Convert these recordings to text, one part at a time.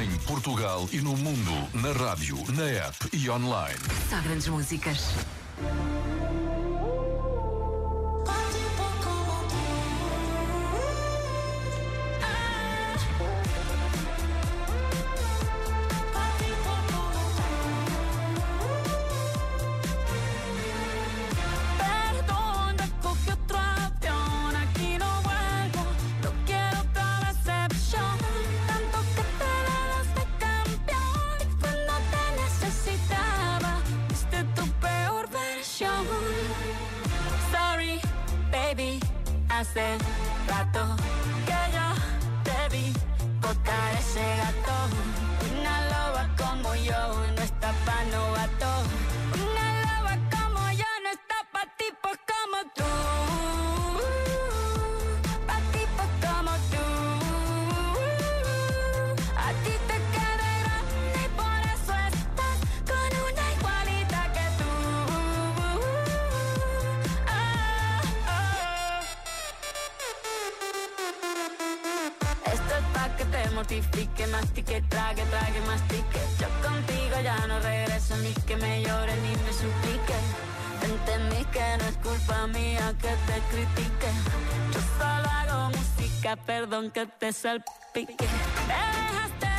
Em Portugal e no mundo, na rádio, na app e online. Só grandes músicas. Hace rato que yo te vi botar ese gato. Una loba como yo no está pa' novato. Mortifique, mastique, trague, trague, mastique. Yo contigo ya no regreso, ni que me llore, ni me suplique. Entendí que no es culpa mía que te critique. Yo solo hago música, perdón que te salpique. Dejaste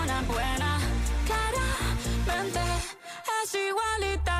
persona buena. Claramente es igualita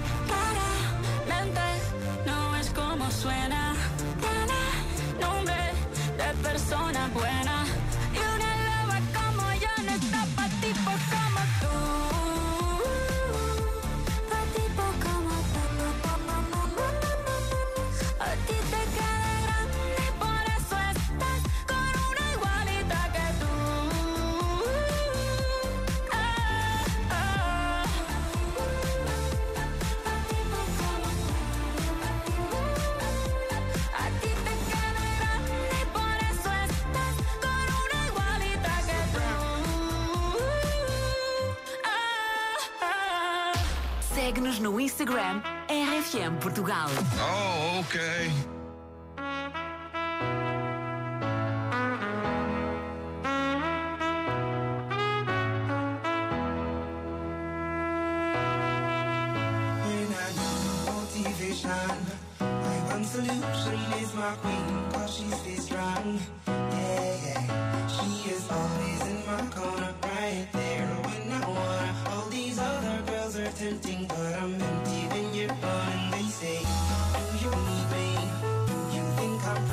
Segue-nos no Instagram RFM Portugal. Oh, ok. Solution is my queen, cause she stays strong. They say, Do you need me? Do you think I'm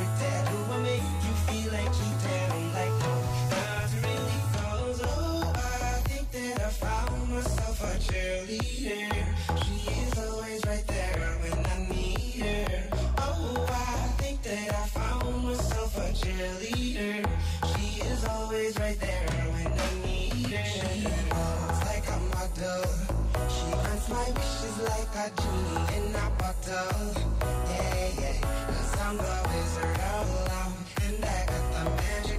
I make you feel like cheating? I'm like, no, really, oh, I think that I found myself a cheerleader. She is always right there when I need her. Oh, I think that I found myself a cheerleader. She is always right there when I need her. She like grants my wishes like a genie in a bottle. Yeah, yeah. Cause I'm the wizard of love, and I got the magic.